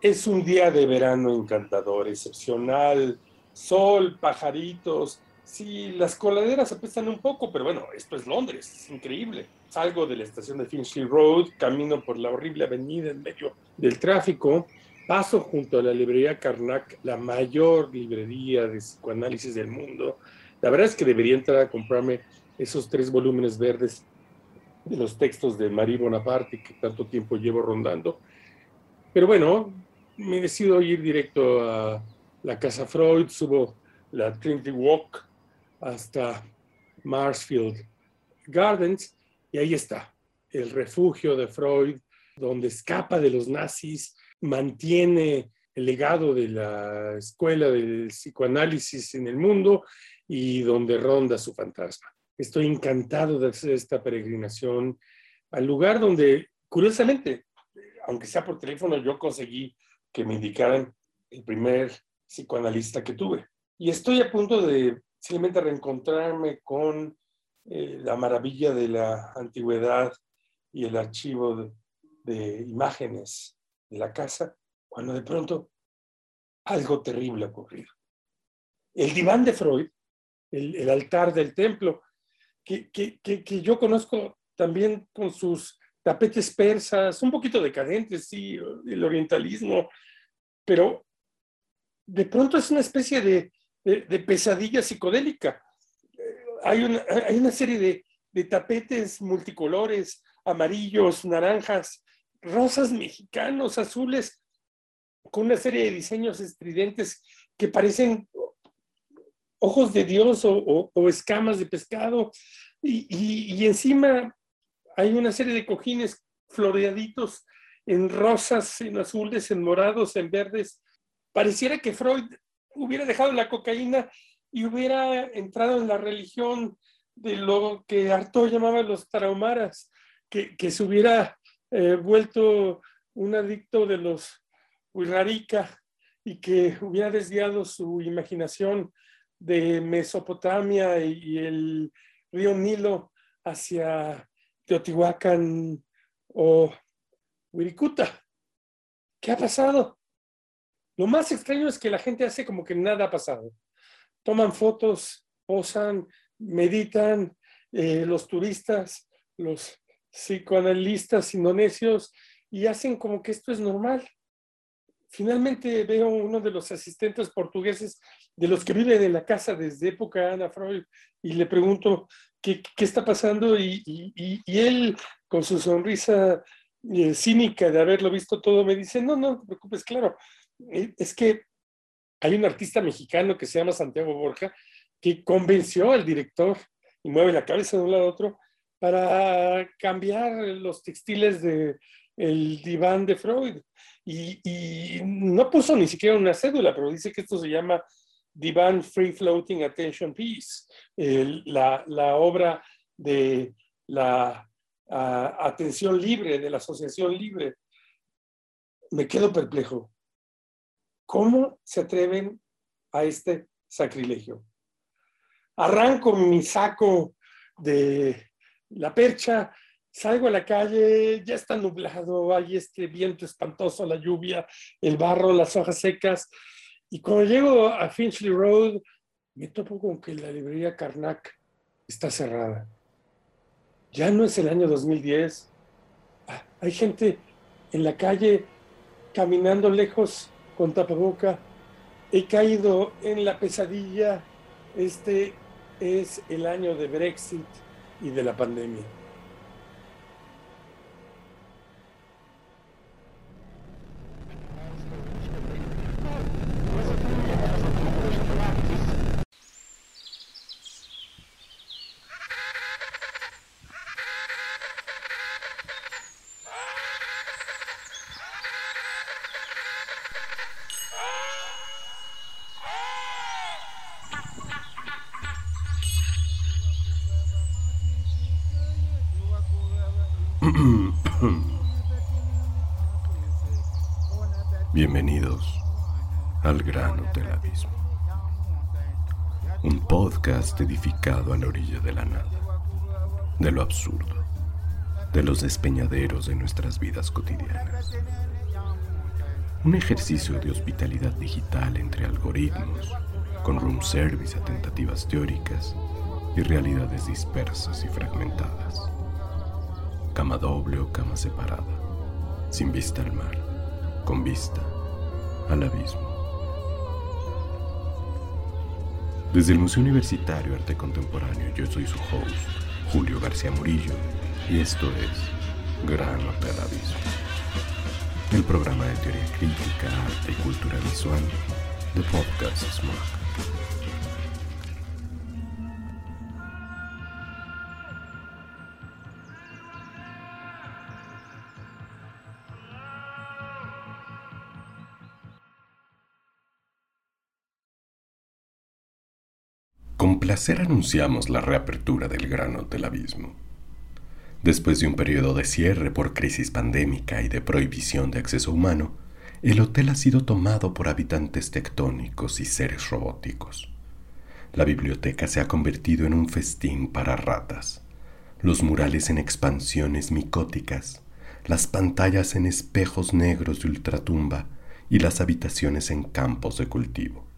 Es un día de verano encantador, excepcional, sol, pajaritos. Sí, las coladeras apestan un poco, pero bueno, esto es Londres, es increíble. Salgo de la estación de Finchley Road, camino por la horrible avenida en medio del tráfico, paso junto a la librería Karnak, la mayor librería de psicoanálisis del mundo. La verdad es que debería entrar a comprarme esos tres volúmenes verdes de los textos de Marie Bonaparte que tanto tiempo llevo rondando. Pero bueno, me decido ir directo a la casa Freud, subo la Trinity Walk hasta Marsfield Gardens y ahí está, el refugio de Freud, donde escapa de los nazis, mantiene el legado de la escuela del psicoanálisis en el mundo y donde ronda su fantasma. Estoy encantado de hacer esta peregrinación al lugar donde, curiosamente, aunque sea por teléfono, yo conseguí que me indicaran el primer psicoanalista que tuve. Y estoy a punto de simplemente reencontrarme con eh, la maravilla de la antigüedad y el archivo de, imágenes de la casa, cuando de pronto algo terrible ha ocurrido. El diván de Freud, el, altar del templo, que, que, que yo conozco también con sus tapetes persas, un poquito decadentes, sí, el orientalismo, pero de pronto es una especie de, de, pesadilla psicodélica. Hay una, hay una serie de, de, tapetes multicolores, amarillos, naranjas, rosas mexicanos, azules, con una serie de diseños estridentes que parecen ojos de Dios o, o, escamas de pescado. Y, y encima hay una serie de cojines floreaditos en rosas, en azules, en morados, en verdes. Pareciera que Freud hubiera dejado la cocaína y hubiera entrado en la religión de lo que Artaud llamaba los tarahumaras, que, se hubiera eh, vuelto un adicto de los Huirrarica y que hubiera desviado su imaginación de Mesopotamia y el río Nilo hacia Teotihuacán o Wirikuta. ¿Qué ha pasado? Lo más extraño es que la gente hace como que nada ha pasado. Toman fotos, posan, meditan, eh, los turistas, los psicoanalistas indonesios y hacen como que esto es normal. Finalmente veo uno de los asistentes portugueses de los que viven en la casa desde época de Ana Freud y le pregunto qué, está pasando y, él con su sonrisa eh, cínica de haberlo visto todo me dice, no, no te preocupes, claro, eh, es que hay un artista mexicano que se llama Santiago Borja que convenció al director y mueve la cabeza de un lado a otro para cambiar los textiles de el diván de Freud y, y, no puso ni siquiera una cédula, pero dice que esto se llama Diván Free Floating Attention Piece, la, la, obra de la uh, atención libre, de la asociación libre. Me quedo perplejo. ¿Cómo se atreven a este sacrilegio? Arranco mi saco de la percha, salgo a la calle, ya está nublado, hay este viento espantoso, la lluvia, el barro, las hojas secas. Y cuando llego a Finchley Road, me topo con que la librería Karnak está cerrada. Ya no es el año 2010. Ah, hay gente en la calle caminando lejos con tapaboca. He caído en la pesadilla. Este es el año de Brexit y de la pandemia. Bienvenidos al grano del Un podcast edificado a la orilla de la nada, de lo absurdo, de los despeñaderos de nuestras vidas cotidianas. Un ejercicio de hospitalidad digital entre algoritmos, con room service a tentativas teóricas y realidades dispersas y fragmentadas. Cama doble o cama separada, sin vista al mar, con vista al abismo. Desde el Museo Universitario Arte Contemporáneo, yo soy su host, Julio García Murillo, y esto es Gran Hotel Abismo, el programa de teoría crítica, arte y cultura visual de Podcast Smart. Placer anunciamos la reapertura del Gran Hotel Abismo. Después de un periodo de cierre por crisis pandémica y de prohibición de acceso humano, el hotel ha sido tomado por habitantes tectónicos y seres robóticos. La biblioteca se ha convertido en un festín para ratas, los murales en expansiones micóticas, las pantallas en espejos negros de ultratumba y las habitaciones en campos de cultivo.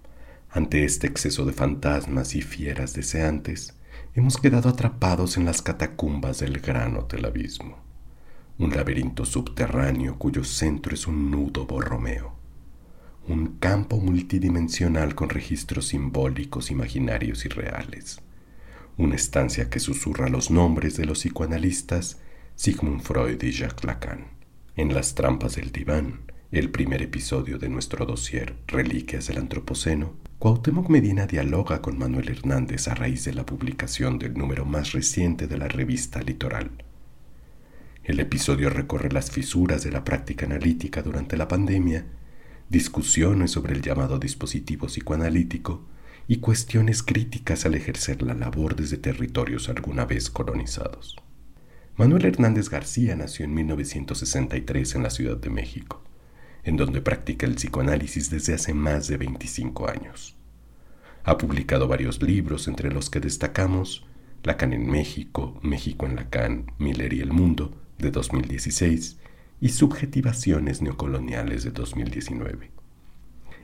Ante este exceso de fantasmas y fieras deseantes, hemos quedado atrapados en las catacumbas del gran hotel abismo, un laberinto subterráneo cuyo centro es un nudo borromeo, un campo multidimensional con registros simbólicos, imaginarios y reales, una estancia que susurra los nombres de los psicoanalistas Sigmund Freud y Jacques Lacan. En las trampas del diván, el primer episodio de nuestro dossier Reliquias del Antropoceno, Cuauhtémoc Medina dialoga con Manuel Hernández a raíz de la publicación del número más reciente de la revista Litoral. El episodio recorre las fisuras de la práctica analítica durante la pandemia, discusiones sobre el llamado dispositivo psicoanalítico y cuestiones críticas al ejercer la labor desde territorios alguna vez colonizados. Manuel Hernández García nació en 1963 en la Ciudad de México en donde practica el psicoanálisis desde hace más de 25 años. Ha publicado varios libros, entre los que destacamos Lacan en México, México en Lacan, Miller y el Mundo, de 2016, y Subjetivaciones Neocoloniales de 2019.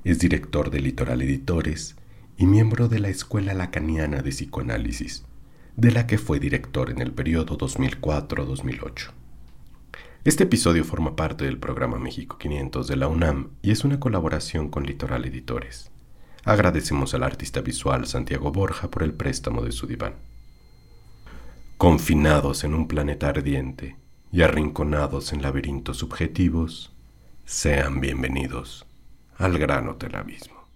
Es director de Litoral Editores y miembro de la Escuela Lacaniana de Psicoanálisis, de la que fue director en el periodo 2004-2008. Este episodio forma parte del programa México 500 de la UNAM y es una colaboración con Litoral Editores. Agradecemos al artista visual Santiago Borja por el préstamo de su diván. Confinados en un planeta ardiente y arrinconados en laberintos subjetivos, sean bienvenidos al gran hotel abismo.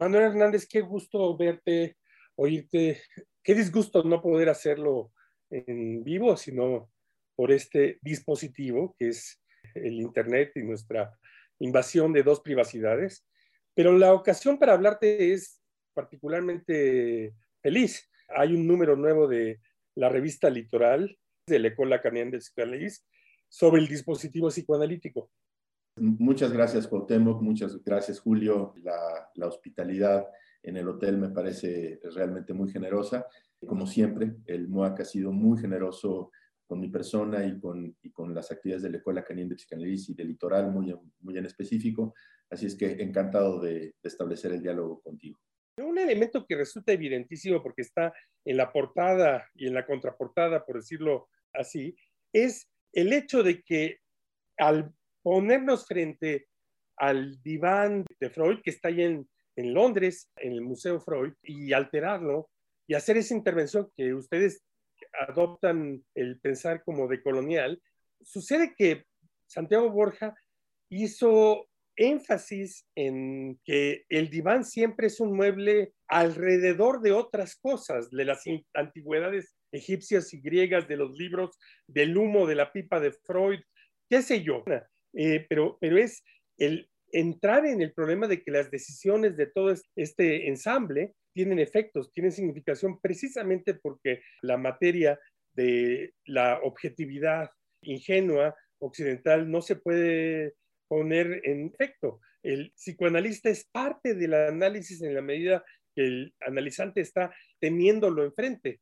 Manuel Hernández, qué gusto verte, oírte. Qué disgusto no poder hacerlo en vivo, sino por este dispositivo que es el Internet y nuestra invasión de dos privacidades. Pero la ocasión para hablarte es particularmente feliz. Hay un número nuevo de la revista Litoral de la École Lacanienne de Psicoanálisis sobre el dispositivo psicoanalítico. Muchas gracias, Cuauhtémoc. Muchas gracias, Julio. La, la hospitalidad en el hotel me parece realmente muy generosa. Como siempre, el MOAC ha sido muy generoso con mi persona y con, y con las actividades de la Escuela Canina de Psicanálisis y de Litoral muy, muy en específico. Así es que encantado de, establecer el diálogo contigo. Un elemento que resulta evidentísimo porque está en la portada y en la contraportada, por decirlo así, es el hecho de que al ponernos frente al diván de Freud, que está ahí en, en Londres, en el Museo Freud, y alterarlo y hacer esa intervención que ustedes adoptan el pensar como de colonial, sucede que Santiago Borja hizo énfasis en que el diván siempre es un mueble alrededor de otras cosas, de las antigüedades egipcias y griegas, de los libros, del humo de la pipa de Freud, qué sé yo. Eh, pero, pero es el entrar en el problema de que las decisiones de todo este ensamble tienen efectos, tienen significación precisamente porque la materia de la objetividad ingenua occidental no se puede poner en efecto. El psicoanalista es parte del análisis en la medida que el analizante está teniéndolo enfrente.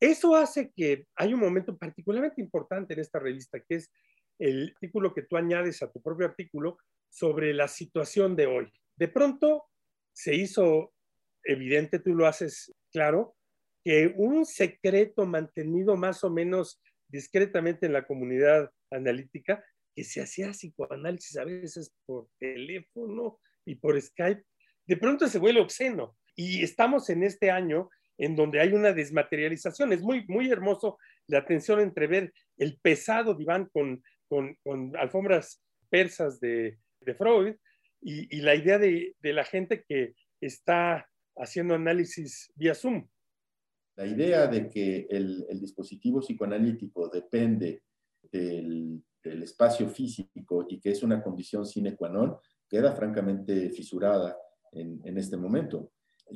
Eso hace que hay un momento particularmente importante en esta revista, que es el artículo que tú añades a tu propio artículo sobre la situación de hoy. De pronto se hizo evidente, tú lo haces claro, que un secreto mantenido más o menos discretamente en la comunidad analítica, que se hacía psicoanálisis a veces por teléfono y por Skype, de pronto se vuelve obsceno. Y estamos en este año en donde hay una desmaterialización. Es muy, muy hermoso la tensión entre ver el pesado diván con, alfombras persas de, Freud y, la idea de, de la gente que está haciendo análisis vía Zoom. La idea de que el, dispositivo psicoanalítico depende del, del, espacio físico y que es una condición sine qua non queda francamente fisurada en, en este momento.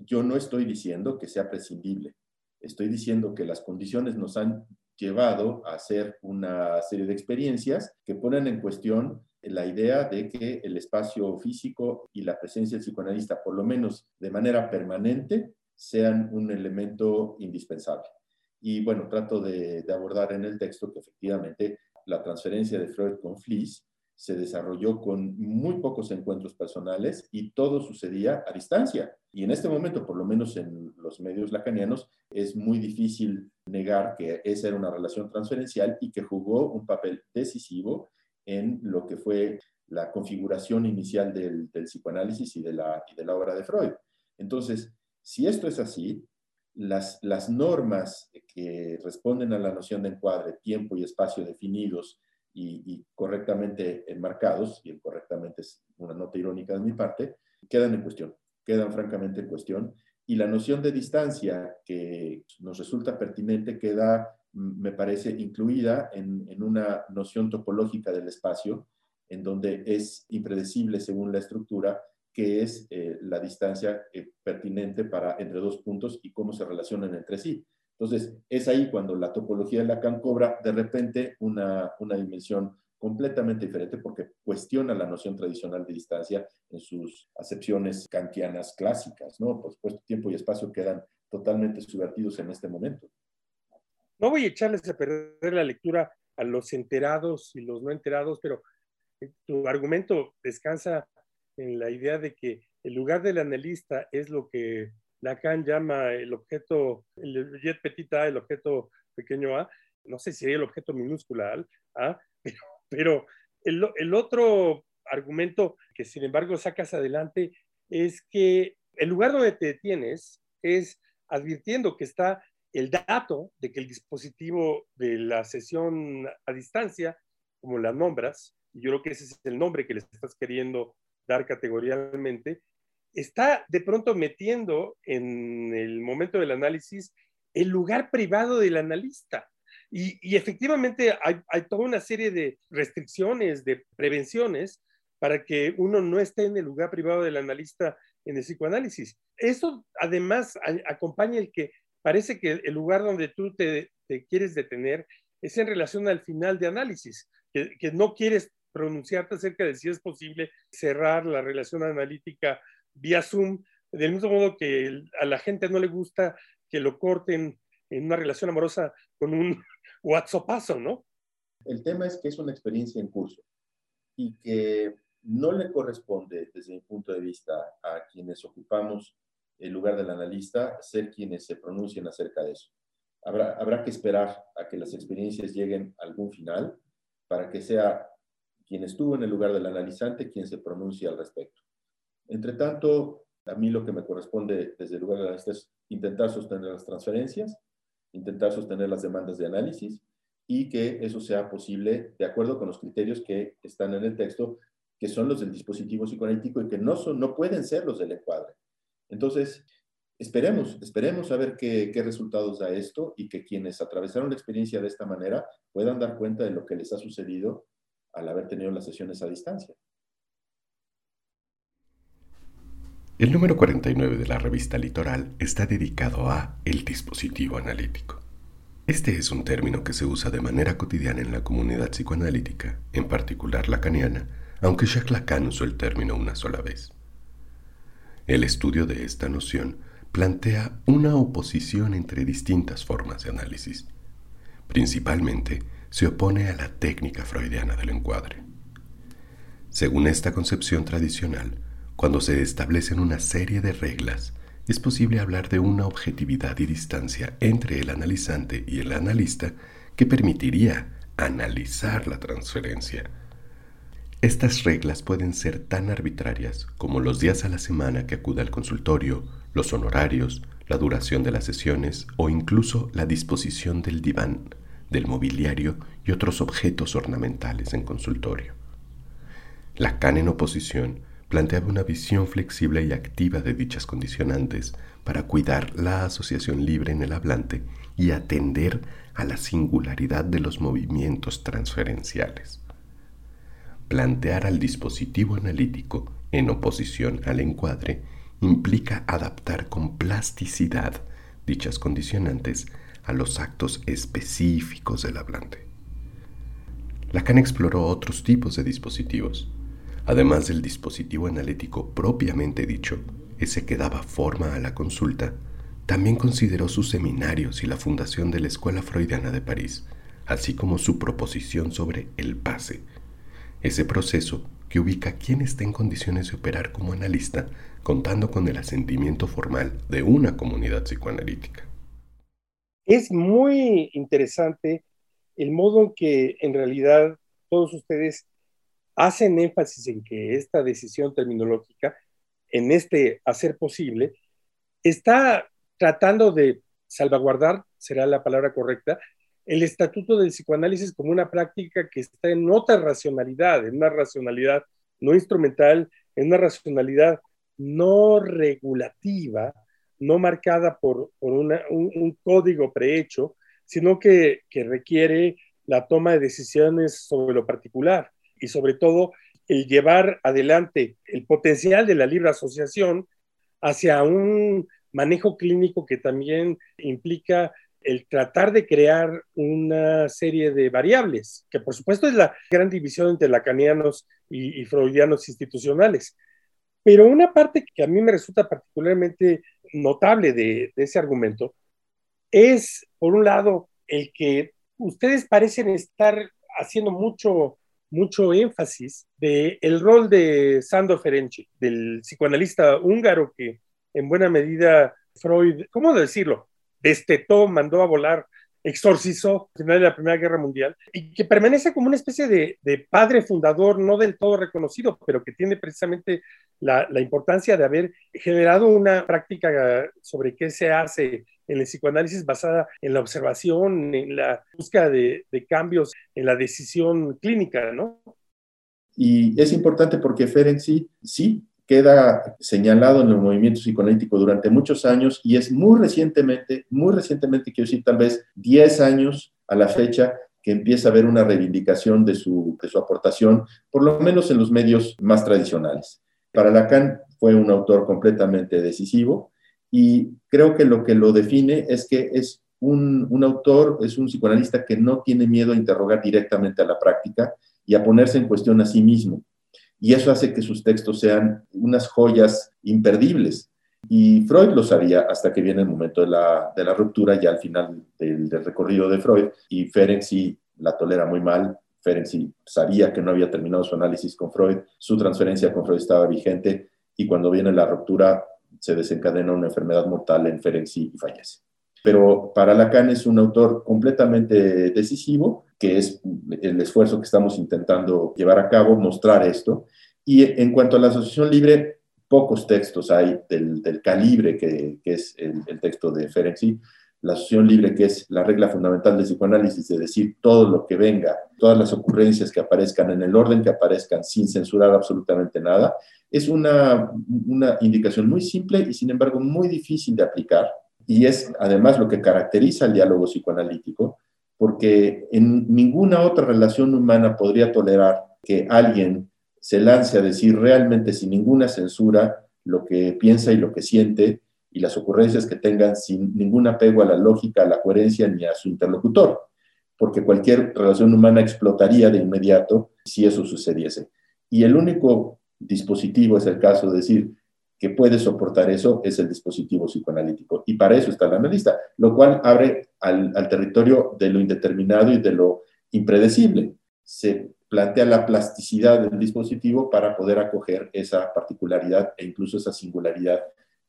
Yo no estoy diciendo que sea prescindible, estoy diciendo que las condiciones nos han llevado a hacer una serie de experiencias que ponen en cuestión la idea de que el espacio físico y la presencia del psicoanalista, por lo menos de manera permanente, sean un elemento indispensable. Y bueno, trato de, abordar en el texto que efectivamente la transferencia de Freud con Fliess se desarrolló con muy pocos encuentros personales y todo sucedía a distancia. Y en este momento, por lo menos en los medios lacanianos, es muy difícil negar que esa era una relación transferencial y que jugó un papel decisivo en lo que fue la configuración inicial del, del psicoanálisis y de, la, y de la obra de Freud. Entonces, si esto es así, las, las normas que responden a la noción de encuadre, tiempo y espacio definidos y, y, correctamente enmarcados, y el correctamente es una nota irónica de mi parte, quedan en cuestión, quedan francamente en cuestión. Y la noción de distancia que nos resulta pertinente queda me parece incluida en, en, una noción topológica del espacio, en donde es impredecible según la estructura qué es eh, la distancia eh, pertinente para entre dos puntos y cómo se relacionan entre sí. Entonces, es ahí cuando la topología de Lacan cobra de repente una, una dimensión completamente diferente porque cuestiona la noción tradicional de distancia en sus acepciones kantianas clásicas, ¿no? Por supuesto, tiempo y espacio quedan totalmente subvertidos en este momento. No voy a echarles a perder la lectura a los enterados y los no enterados, pero eh, tu argumento descansa en la idea de que el lugar del analista es lo que Lacan llama el objeto, el jet petit a, el objeto pequeño a, no sé si el objeto minúscula a, pero, el, otro argumento que sin embargo sacas adelante es que el lugar donde te detienes es advirtiendo que está el dato de que el dispositivo de la sesión a distancia, como la nombras, y yo creo que ese es el nombre que le estás queriendo dar categorialmente, está de pronto metiendo en el momento del análisis el lugar privado del analista. Y, efectivamente hay, toda una serie de restricciones, de prevenciones para que uno no esté en el lugar privado del analista en el psicoanálisis. Eso además acompaña el que parece que el lugar donde tú te, quieres detener es en relación al final de análisis, que no quieres pronunciarte acerca de si es posible cerrar la relación analítica vía Zoom, del mismo modo que a la gente no le gusta que lo corten en una relación amorosa con un WhatsAppazo, ¿no? El tema es que es una experiencia en curso y que no le corresponde, desde mi punto de vista, a quienes ocupamos el lugar del analista ser quienes se pronuncien acerca de eso. Habrá, habrá que esperar a que las experiencias lleguen a algún final para que sea quien estuvo en el lugar del analizante quien se pronuncie al respecto. Entre tanto, a mí lo que me corresponde desde el lugar del analista es intentar sostener las transferencias, intentar sostener las demandas de análisis y que eso sea posible de acuerdo con los criterios que están en el texto, que son los del dispositivo psicoanalítico y que no, son, no pueden ser los del encuadre. Entonces, esperemos, esperemos a ver qué, qué resultados da esto y que quienes atravesaron la experiencia de esta manera puedan dar cuenta de lo que les ha sucedido al haber tenido las sesiones a distancia. El número 49 de la revista Litoral está dedicado a el dispositivo analítico. Este es un término que se usa de manera cotidiana en la comunidad psicoanalítica, en particular lacaniana, aunque Jacques Lacan usó el término una sola vez. El estudio de esta noción plantea una oposición entre distintas formas de análisis. Principalmente, se opone a la técnica freudiana del encuadre. Según esta concepción tradicional, cuando se establecen una serie de reglas, es posible hablar de una objetividad y distancia entre el analizante y el analista que permitiría analizar la transferencia. Estas reglas pueden ser tan arbitrarias como los días a la semana que acuda al consultorio, los honorarios, la duración de las sesiones o incluso la disposición del diván, del mobiliario y otros objetos ornamentales en consultorio. Lacan en oposición planteaba una visión flexible y activa de dichas condicionantes para cuidar la asociación libre en el hablante y atender a la singularidad de los movimientos transferenciales. Plantear al dispositivo analítico en oposición al encuadre implica adaptar con plasticidad dichas condicionantes a los actos específicos del hablante. Lacan exploró otros tipos de dispositivos, además del dispositivo analítico propiamente dicho, ese que daba forma a la consulta, también consideró sus seminarios y la fundación de la Escuela Freudiana de París, así como su proposición sobre el pase, ese proceso que ubica a quien está en condiciones de operar como analista contando con el asentimiento formal de una comunidad psicoanalítica. Es muy interesante el modo en que en realidad todos ustedes hacen énfasis en que esta decisión terminológica, en este hacer posible, está tratando de salvaguardar, será la palabra correcta, el estatuto del psicoanálisis como una práctica que está en otra racionalidad, en una racionalidad no instrumental, en una racionalidad no regulativa, no marcada por, un, código prehecho, sino que, que requiere la toma de decisiones sobre lo particular y sobre todo el llevar adelante el potencial de la libre asociación hacia un manejo clínico que también implica el tratar de crear una serie de variables, que por supuesto es la gran división entre lacanianos y freudianos institucionales, pero una parte que a mí me resulta particularmente notable de, ese argumento es, por un lado, el que ustedes parecen estar haciendo mucho, mucho énfasis del el rol de Sandor Ferenczi, del psicoanalista húngaro que en buena medida Freud, ¿cómo decirlo? Destetó, mandó a volar exorcizó al final de la Primera Guerra Mundial y que permanece como una especie de, padre fundador no del todo reconocido, pero que tiene precisamente la, importancia de haber generado una práctica sobre qué se hace en el psicoanálisis basada en la observación, en la búsqueda de, de cambios en la decisión clínica, ¿no? Y es importante porque Ferenczi sí queda señalado en el movimiento psicoanalítico durante muchos años y es muy recientemente, muy recientemente, quiero decir tal vez 10 años a la fecha, que empieza a haber una reivindicación de su, de su aportación, por lo menos en los medios más tradicionales. Para Lacan fue un autor completamente decisivo y creo que lo que lo define es que es un, un autor, es un psicoanalista que no tiene miedo a interrogar directamente a la práctica y a ponerse en cuestión a sí mismo y eso hace que sus textos sean unas joyas imperdibles. Y Freud lo sabía hasta que viene el momento de la, de la ruptura, ya al final del, recorrido de Freud, y Ferenczi la tolera muy mal. Ferenczi sabía que no había terminado su análisis con Freud, su transferencia con Freud estaba vigente, y cuando viene la ruptura se desencadena una enfermedad mortal en Ferenczi y fallece. Pero para Lacan es un autor completamente decisivo, que es el esfuerzo que estamos intentando llevar a cabo, mostrar esto. Y en cuanto a la asociación libre, pocos textos hay del, calibre que, es el, texto de Ferenczi. La asociación libre, que es la regla fundamental del psicoanálisis, de decir todo lo que venga, todas las ocurrencias que aparezcan en el orden que aparezcan sin censurar absolutamente nada, es una, una indicación muy simple y sin embargo muy difícil de aplicar y es además lo que caracteriza el diálogo psicoanalítico, porque en ninguna otra relación humana podría tolerar que alguien se lance a decir realmente sin ninguna censura lo que piensa y lo que siente y las ocurrencias que tengan sin ningún apego a la lógica, a la coherencia ni a su interlocutor, porque cualquier relación humana explotaría de inmediato si eso sucediese. Y el único dispositivo es el caso de decir, que puede soportar eso es el dispositivo psicoanalítico. Y para eso está el analista, lo cual abre al, territorio de lo indeterminado y de lo impredecible. Se plantea la plasticidad del dispositivo para poder acoger esa particularidad e incluso esa singularidad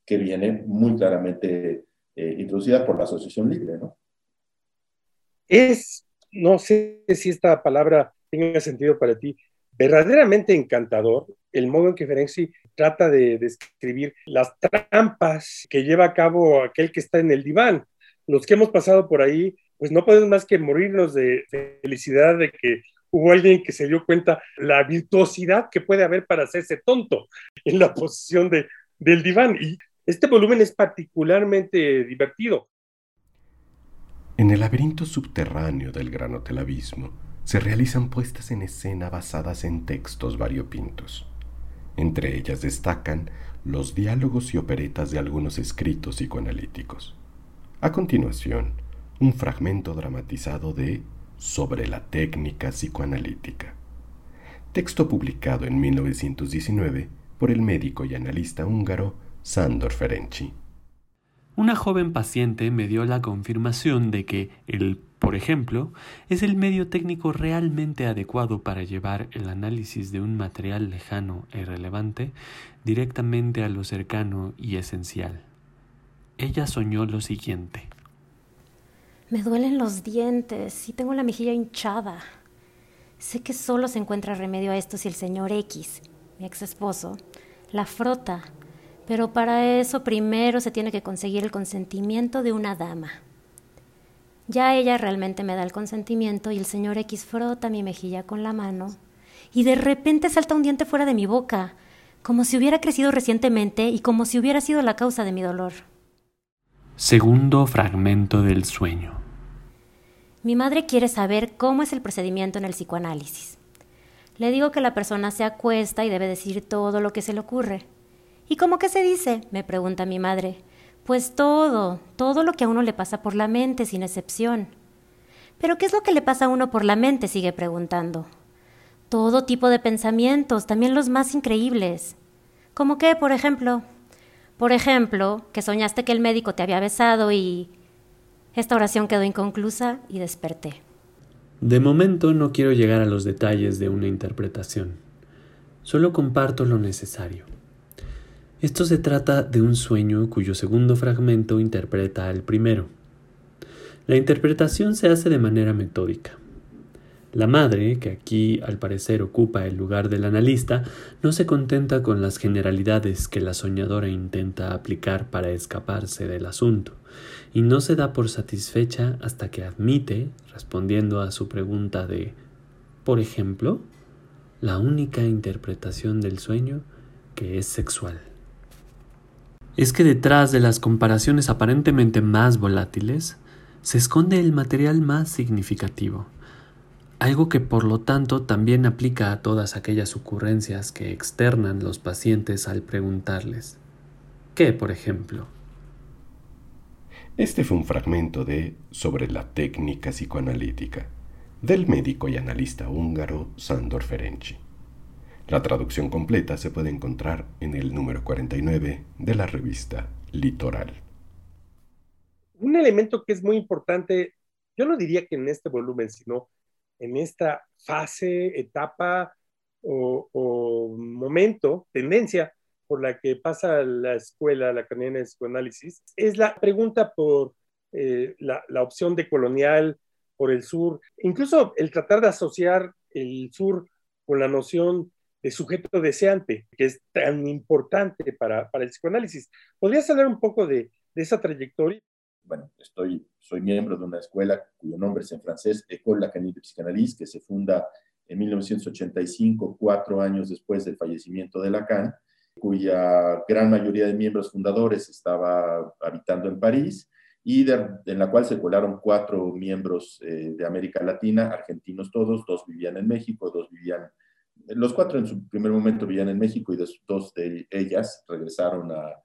que viene muy claramente eh, introducida por la asociación libre, ¿no? Es, no sé si esta palabra tenga sentido para ti, verdaderamente encantador el modo en que Ferenczi trata de describir las trampas que lleva a cabo aquel que está en el diván. Los que hemos pasado por ahí, pues no podemos más que morirnos de felicidad de que hubo alguien que se dio cuenta la virtuosidad que puede haber para hacerse tonto en la posición de, del diván. Y este volumen es particularmente divertido. En el laberinto subterráneo del Gran Hotel Abismo se realizan puestas en escena basadas en textos variopintos. Entre ellas destacan los diálogos y operetas de algunos escritos psicoanalíticos. A continuación, un fragmento dramatizado de sobre la técnica psicoanalítica. Texto publicado en 1919 por el médico y analista húngaro Sándor Ferenczi. Una joven paciente me dio la confirmación de que el, por ejemplo, es el medio técnico realmente adecuado para llevar el análisis de un material lejano e irrelevante directamente a lo cercano y esencial. Ella soñó lo siguiente. Me duelen los dientes y tengo la mejilla hinchada. Sé que solo se encuentra remedio a esto si el señor X, mi ex esposo, la frota. Pero para eso primero se tiene que conseguir el consentimiento de una dama. Ya ella realmente me da el consentimiento y el señor X frota mi mejilla con la mano y de repente salta un diente fuera de mi boca, como si hubiera crecido recientemente y como si hubiera sido la causa de mi dolor. Segundo fragmento del sueño. Mi madre quiere saber cómo es el procedimiento en el psicoanálisis. Le digo que la persona se acuesta y debe decir todo lo que se le ocurre. ¿Y cómo que se dice? me pregunta mi madre. Pues todo, todo lo que a uno le pasa por la mente, sin excepción. ¿Pero qué es lo que le pasa a uno por la mente? sigue preguntando. Todo tipo de pensamientos, también los más increíbles. ¿Cómo qué, por ejemplo? Por ejemplo, que soñaste que el médico te había besado y... Esta oración quedó inconclusa y desperté. De momento no quiero llegar a los detalles de una interpretación. Solo comparto lo necesario. Esto se trata de un sueño cuyo segundo fragmento interpreta al primero. La interpretación se hace de manera metódica. La madre, que aquí al parecer ocupa el lugar del analista, no se contenta con las generalidades que la soñadora intenta aplicar para escaparse del asunto, y no se da por satisfecha hasta que admite, respondiendo a su pregunta de por ejemplo, la única interpretación del sueño que es sexual. Es que detrás de las comparaciones aparentemente más volátiles se esconde el material más significativo algo que por lo tanto también aplica a todas aquellas ocurrencias que externan los pacientes al preguntarles. ¿Qué, por ejemplo? Este fue un fragmento de Sobre la técnica psicoanalítica del médico y analista húngaro Sándor Ferenczi. La traducción completa se puede encontrar en el número 49 de la revista Litoral. Un elemento que es muy importante, yo no diría que en este volumen, sino en esta fase, etapa o, momento, tendencia por la que pasa la escuela, la carrera de psicoanálisis, es la pregunta por eh, la, la, opción de colonial, por el sur, incluso el tratar de asociar el sur con la noción de sujeto deseante, que es tan importante para, para el psicoanálisis. ¿Podrías hablar un poco de, de esa trayectoria? bueno, estoy, soy miembro de una escuela cuyo nombre es en francés École Lacanique de Psychanalyse, que se funda en 1985, cuatro años después del fallecimiento de Lacan, cuya gran mayoría de miembros fundadores estaba habitando en París y en la cual se colaron cuatro miembros eh, de América Latina, argentinos todos, dos vivían en México, dos vivían, los cuatro en su primer momento vivían en México y dos de ellas regresaron a,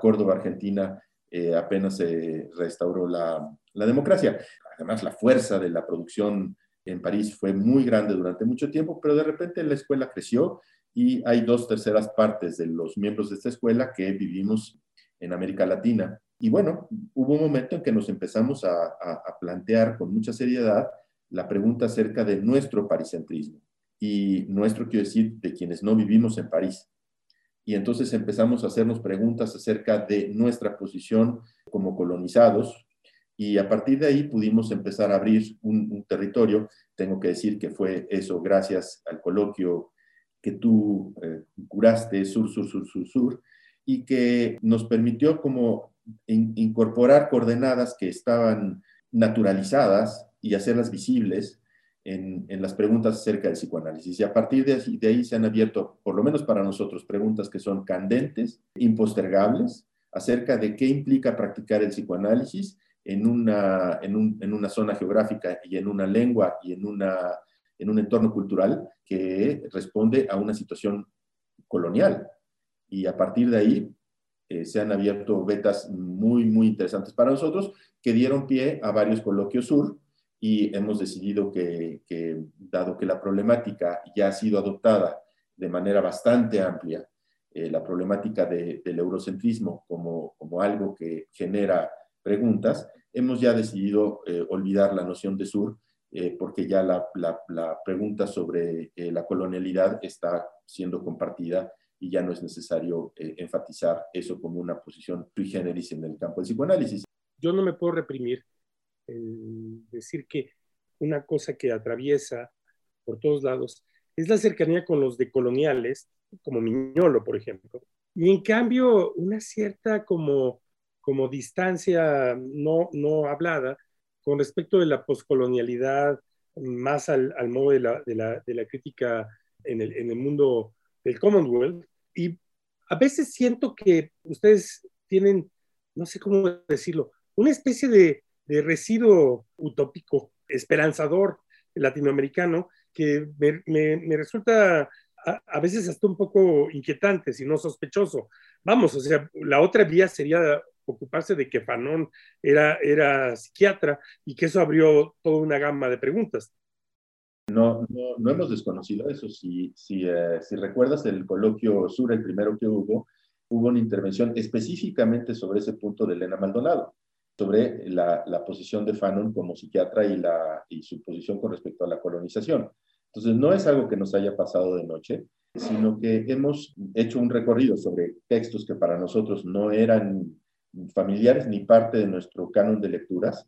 Córdoba, Argentina, eh, apenas se restauró la, democracia. Además, la fuerza de la producción en París fue muy grande durante mucho tiempo, pero de repente la escuela creció y hay dos terceras partes de los miembros de esta escuela que vivimos en América Latina. Y bueno, hubo un momento en que nos empezamos a, a plantear con mucha seriedad la pregunta acerca de nuestro paricentrismo. Y nuestro quiero decir de quienes no vivimos en París. Y entonces empezamos a hacernos preguntas acerca de nuestra posición como colonizados. Y a partir de ahí pudimos empezar a abrir un, territorio. Tengo que decir que fue eso gracias al coloquio que tú eh, curaste, Sur, Sur, Sur, Sur, Sur, y que nos permitió como incorporar coordenadas que estaban naturalizadas y hacerlas visibles en, las preguntas acerca del psicoanálisis. Y a partir de, de ahí se han abierto, por lo menos para nosotros, preguntas que son candentes, impostergables, acerca de qué implica practicar el psicoanálisis en una, en, una zona geográfica y en una lengua y en, una, en un entorno cultural que responde a una situación colonial. Y a partir de ahí eh, se han abierto vetas muy, muy interesantes para nosotros que dieron pie a varios coloquios sur y hemos decidido que, dado que la problemática ya ha sido adoptada de manera bastante amplia, eh, la problemática del eurocentrismo como, como algo que genera preguntas, hemos ya decidido eh, olvidar la noción de sur eh, porque ya la, la, pregunta sobre la colonialidad está siendo compartida y ya no es necesario enfatizar eso como una posición sui generis en el campo del psicoanálisis. Yo no me puedo reprimir decir que una cosa que atraviesa por todos lados es la cercanía con los decoloniales, como Miñolo, por ejemplo, y en cambio una cierta como, como distancia no, no hablada con respecto de la poscolonialidad, más al, al modo de la, de, la, de la, crítica en el, en el mundo del Commonwealth. Y a veces siento que ustedes tienen, no sé cómo decirlo, una especie de, de residuo utópico, esperanzador latinoamericano, que me, resulta a, veces hasta un poco inquietante, si no sospechoso. Vamos, o sea, la otra vía sería ocuparse de que Fanon era, era psiquiatra y que eso abrió toda una gama de preguntas. No, no, hemos desconocido eso. Si, si, eh, si recuerdas el coloquio sur, el primero que hubo, hubo una intervención específicamente sobre ese punto de Elena Maldonado sobre la, posición de Fanon como psiquiatra y, la, su posición con respecto a la colonización. Entonces, no es algo que nos haya pasado de noche, sino que hemos hecho un recorrido sobre textos que para nosotros no eran familiares ni parte de nuestro canon de lecturas,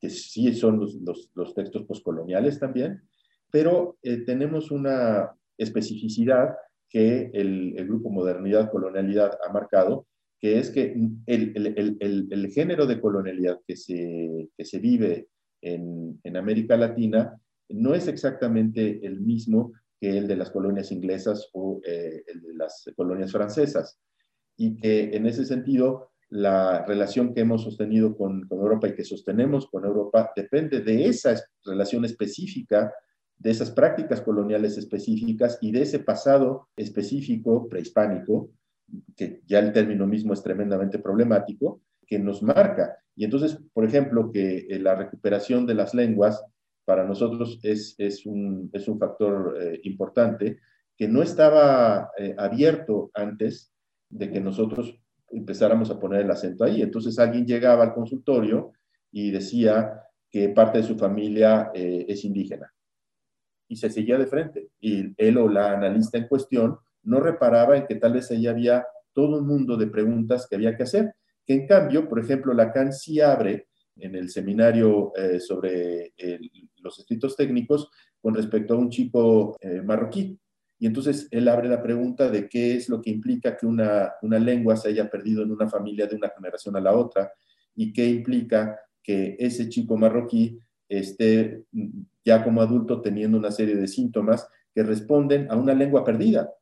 que sí son los, los, textos postcoloniales también, pero eh, tenemos una especificidad que el, grupo Modernidad Colonialidad ha marcado, que es que el, género de colonialidad que se, se vive en, América Latina no es exactamente el mismo que el de las colonias inglesas o eh, el de las colonias francesas. Y que en ese sentido, la relación que hemos sostenido con, con, Europa y que sostenemos con Europa depende de esa relación específica, de esas prácticas coloniales específicas y de ese pasado específico prehispánico que ya el término mismo es tremendamente problemático, que nos marca. Y entonces, por ejemplo, que eh, la recuperación de las lenguas para nosotros es, es, un, es un factor eh, importante que no estaba eh, abierto antes de que nosotros empezáramos a poner el acento ahí. Entonces alguien llegaba al consultorio y decía que parte de su familia es indígena. Y se seguía de frente. Y él o la analista en cuestión no reparaba en que tal vez ahí había todo un mundo de preguntas que había que hacer, que en cambio, por ejemplo, Lacan sí abre en el seminario eh, sobre los escritos técnicos con respecto a un chico eh, marroquí. Y entonces él abre la pregunta de qué es lo que implica que una, una lengua se haya perdido en una familia de una generación a la otra y qué implica que ese chico marroquí esté ya como adulto teniendo una serie de síntomas que responden a una lengua perdida.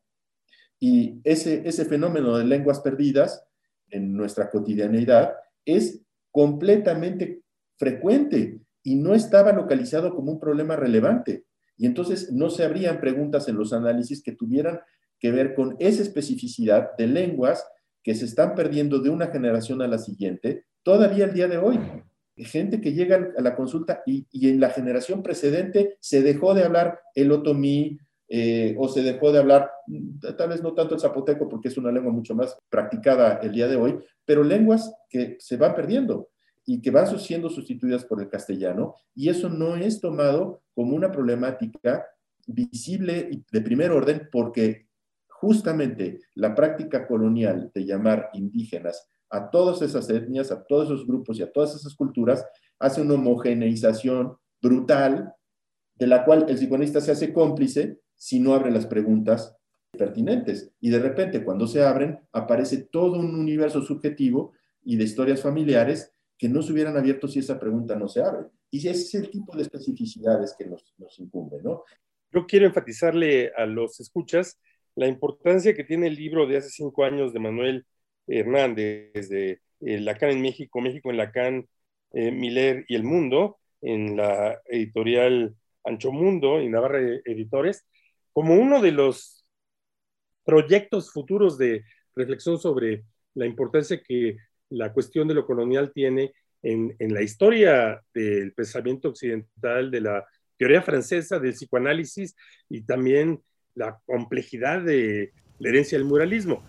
Y ese, ese fenómeno de lenguas perdidas en nuestra cotidianeidad es completamente frecuente y no estaba localizado como un problema relevante. Y entonces no se habrían preguntas en los análisis que tuvieran que ver con esa especificidad de lenguas que se están perdiendo de una generación a la siguiente, todavía el día de hoy. Gente que llega a la consulta y, y en la generación precedente se dejó de hablar el otomí, eh, o se dejó de hablar, tal vez no tanto el zapoteco porque es una lengua mucho más practicada el día de hoy, pero lenguas que se van perdiendo. y que van siendo sustituidas por el castellano, y eso no es tomado como una problemática visible y de primer orden porque justamente la práctica colonial de llamar indígenas a todas esas etnias, a todos esos grupos y a todas esas culturas, hace una homogeneización brutal de la cual el psicoanalista se hace cómplice si no abre las preguntas pertinentes. Y de repente, cuando se abren, aparece todo un universo subjetivo y de historias familiares que no se hubieran abierto si esa pregunta no se abre. Y ese es el tipo de especificidades que nos, nos incumbe, ¿no? Yo quiero enfatizarle a los escuchas la importancia que tiene el libro de hace cinco años de Manuel Hernández, de eh, Lacan en México, México en Lacan, eh, Miller y El Mundo, en la editorial Ancho Mundo y Navarra Editores, como uno de los proyectos futuros de reflexión sobre la importancia que la cuestión de lo colonial tiene en, la historia del pensamiento occidental, de la teoría francesa, del psicoanálisis y también la complejidad de la herencia del muralismo.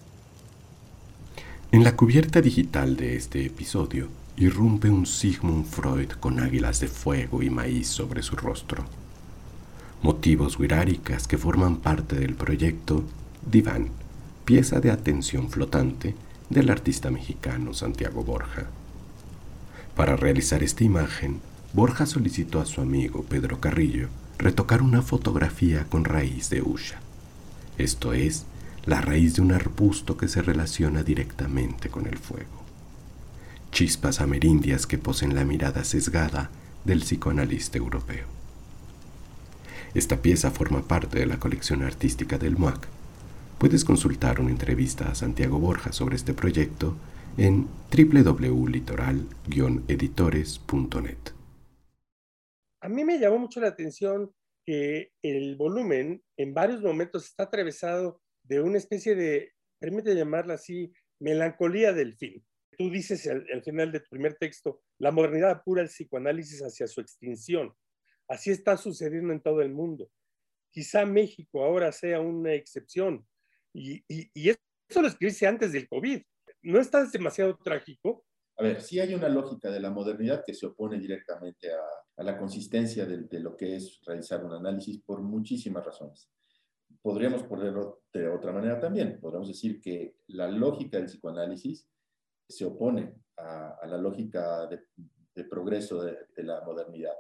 En la cubierta digital de este episodio irrumpe un Sigmund Freud con águilas de fuego y maíz sobre su rostro. Motivos wiráricas que forman parte del proyecto Diván, pieza de atención flotante del artista mexicano Santiago Borja. Para realizar esta imagen, Borja solicitó a su amigo Pedro Carrillo retocar una fotografía con raíz de Usha, esto es, la raíz de un arbusto que se relaciona directamente con el fuego. Chispas amerindias que posen la mirada sesgada del psicoanalista europeo. Esta pieza forma parte de la colección artística del MUAC. Puedes consultar una entrevista a Santiago Borja sobre este proyecto en www.litoral-editores.net. A mí me llamó mucho la atención que el volumen en varios momentos está atravesado de una especie de, permite llamarla así, melancolía del fin. Tú dices al, final de tu primer texto, la modernidad apura el psicoanálisis hacia su extinción. Así está sucediendo en todo el mundo. Quizá México ahora sea una excepción. Y, eso lo escribiste antes del COVID. ¿No estás demasiado trágico? A ver, sí hay una lógica de la modernidad que se opone directamente a, la consistencia de, lo que es realizar un análisis por muchísimas razones. Podríamos ponerlo de otra manera también. Podríamos decir que la lógica del psicoanálisis se opone a, la lógica de, progreso de, la modernidad.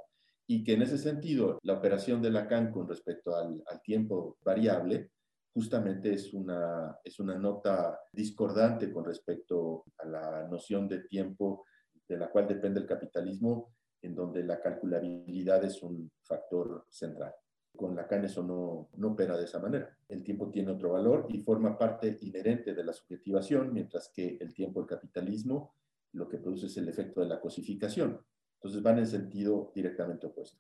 Y que en ese sentido, la operación de Lacan con respecto al, al tiempo variable justamente es una, es una nota discordante con respecto a la noción de tiempo de la cual depende el capitalismo en donde la calculabilidad es un factor central. Con Lacan eso no, no opera de esa manera. El tiempo tiene otro valor y forma parte inherente de la subjetivación, mientras que el tiempo del capitalismo lo que produce es el efecto de la cosificación. Entonces van en sentido directamente opuesto.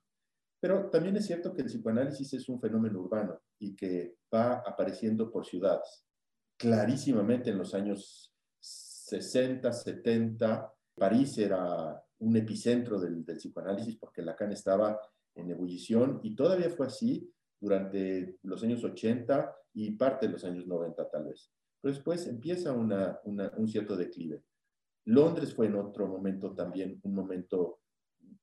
Pero también es cierto que el psicoanálisis es un fenómeno urbano y que va apareciendo por ciudades. Clarísimamente en los años 60, 70, París era un epicentro del, psicoanálisis porque Lacan estaba en ebullición y todavía fue así durante los años 80 y parte de los años 90 tal vez. Pero después empieza un cierto declive. Londres fue en otro momento también un momento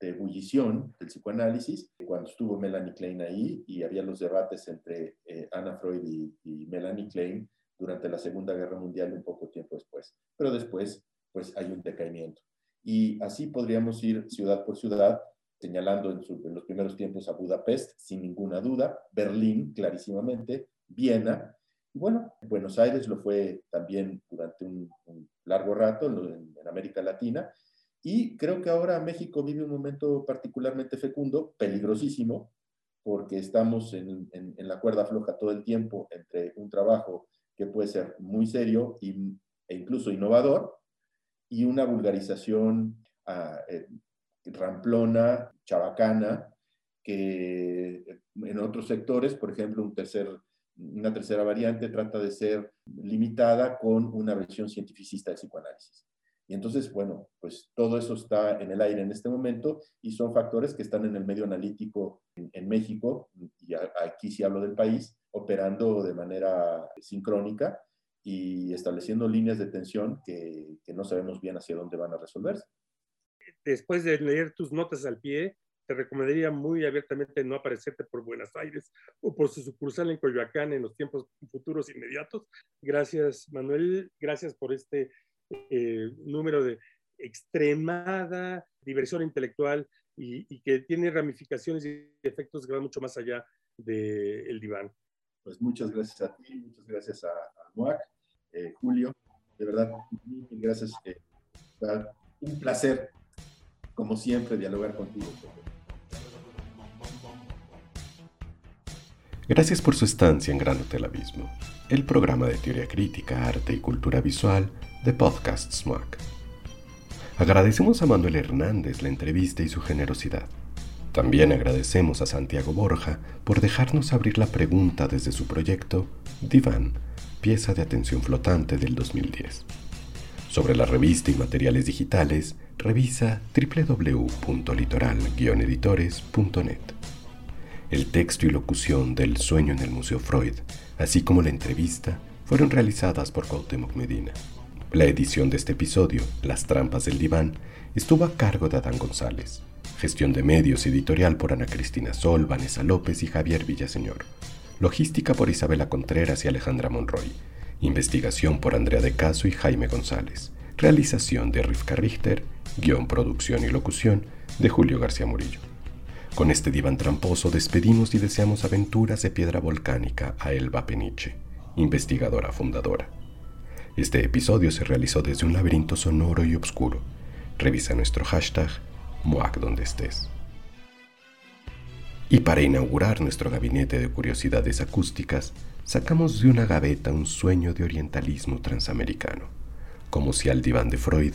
de ebullición del psicoanálisis, cuando estuvo Melanie Klein ahí y había los debates entre eh, Anna Freud y, y, Melanie Klein durante la Segunda Guerra Mundial un poco tiempo después. Pero después, pues hay un decaimiento. Y así podríamos ir ciudad por ciudad, señalando en, los primeros tiempos a Budapest, sin ninguna duda, Berlín, clarísimamente, Viena, y bueno, Buenos Aires lo fue también durante un, largo rato en, América Latina, y creo que ahora México vive un momento particularmente fecundo, peligrosísimo, porque estamos en, la cuerda floja todo el tiempo entre un trabajo que puede ser muy serio e incluso innovador, y una vulgarización ah, eh, ramplona, chabacana, que en otros sectores, por ejemplo, una tercera variante trata de ser limitada con una versión cientificista del psicoanálisis. Y entonces, bueno, pues todo eso está en el aire en este momento y son factores que están en el medio analítico en, en México, y aquí sí hablo del país, operando de manera sincrónica y estableciendo líneas de tensión que, que no sabemos bien hacia dónde van a resolverse. después de leer tus notas al pie, te recomendaría muy abiertamente no aparecerte por Buenos Aires o por su sucursal en Coyoacán en los tiempos futuros inmediatos. Gracias, Manuel. Gracias por este eh, número de extremada diversión intelectual y, que tiene ramificaciones y efectos que van mucho más allá del diván. Pues muchas gracias a ti, muchas gracias a, a eh, Julio, de verdad, mil gracias. Eh, un placer, como siempre, dialogar contigo. Gracias por su estancia en Gran Hotel Abismo, el programa de teoría crítica, arte y cultura visual de Podcast SMAC. Agradecemos a Manuel Hernández la entrevista y su generosidad. También agradecemos a Santiago Borja por dejarnos abrir la pregunta desde su proyecto Divan, pieza de atención flotante del 2010. Sobre la revista y materiales digitales, revisa www.litoral-editores.net. El texto y locución del Sueño en el Museo Freud, así como la entrevista, fueron realizadas por Cuauhtémoc Medina. La edición de este episodio, Las trampas del diván, estuvo a cargo de Adán González. Gestión de medios editorial por Ana Cristina Sol, Vanessa López y Javier Villaseñor. Logística por Isabela Contreras y Alejandra Monroy. Investigación por Andrea de Caso y Jaime González. Realización de Rivka Richter. Guión, producción y locución de Julio García Murillo. Con este diván tramposo despedimos y deseamos aventuras de piedra volcánica a Elba Peniche, investigadora fundadora. Este episodio se realizó desde un laberinto sonoro y oscuro. Revisa nuestro hashtag MOAC donde estés. Y para inaugurar nuestro gabinete de curiosidades acústicas, sacamos de una gaveta un sueño de orientalismo transamericano, como si al diván de Freud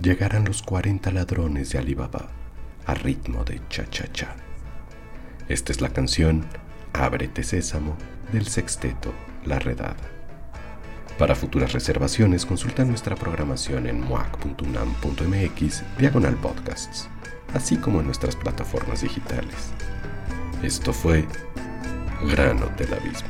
llegaran los 40 ladrones de Alibaba a ritmo de cha-cha-cha. Esta es la canción Ábrete Sésamo del sexteto La Redada. Para futuras reservaciones consulta nuestra programación en moac.unam.mx diagonal podcasts así como en nuestras plataformas digitales. Esto fue Grano del Abismo.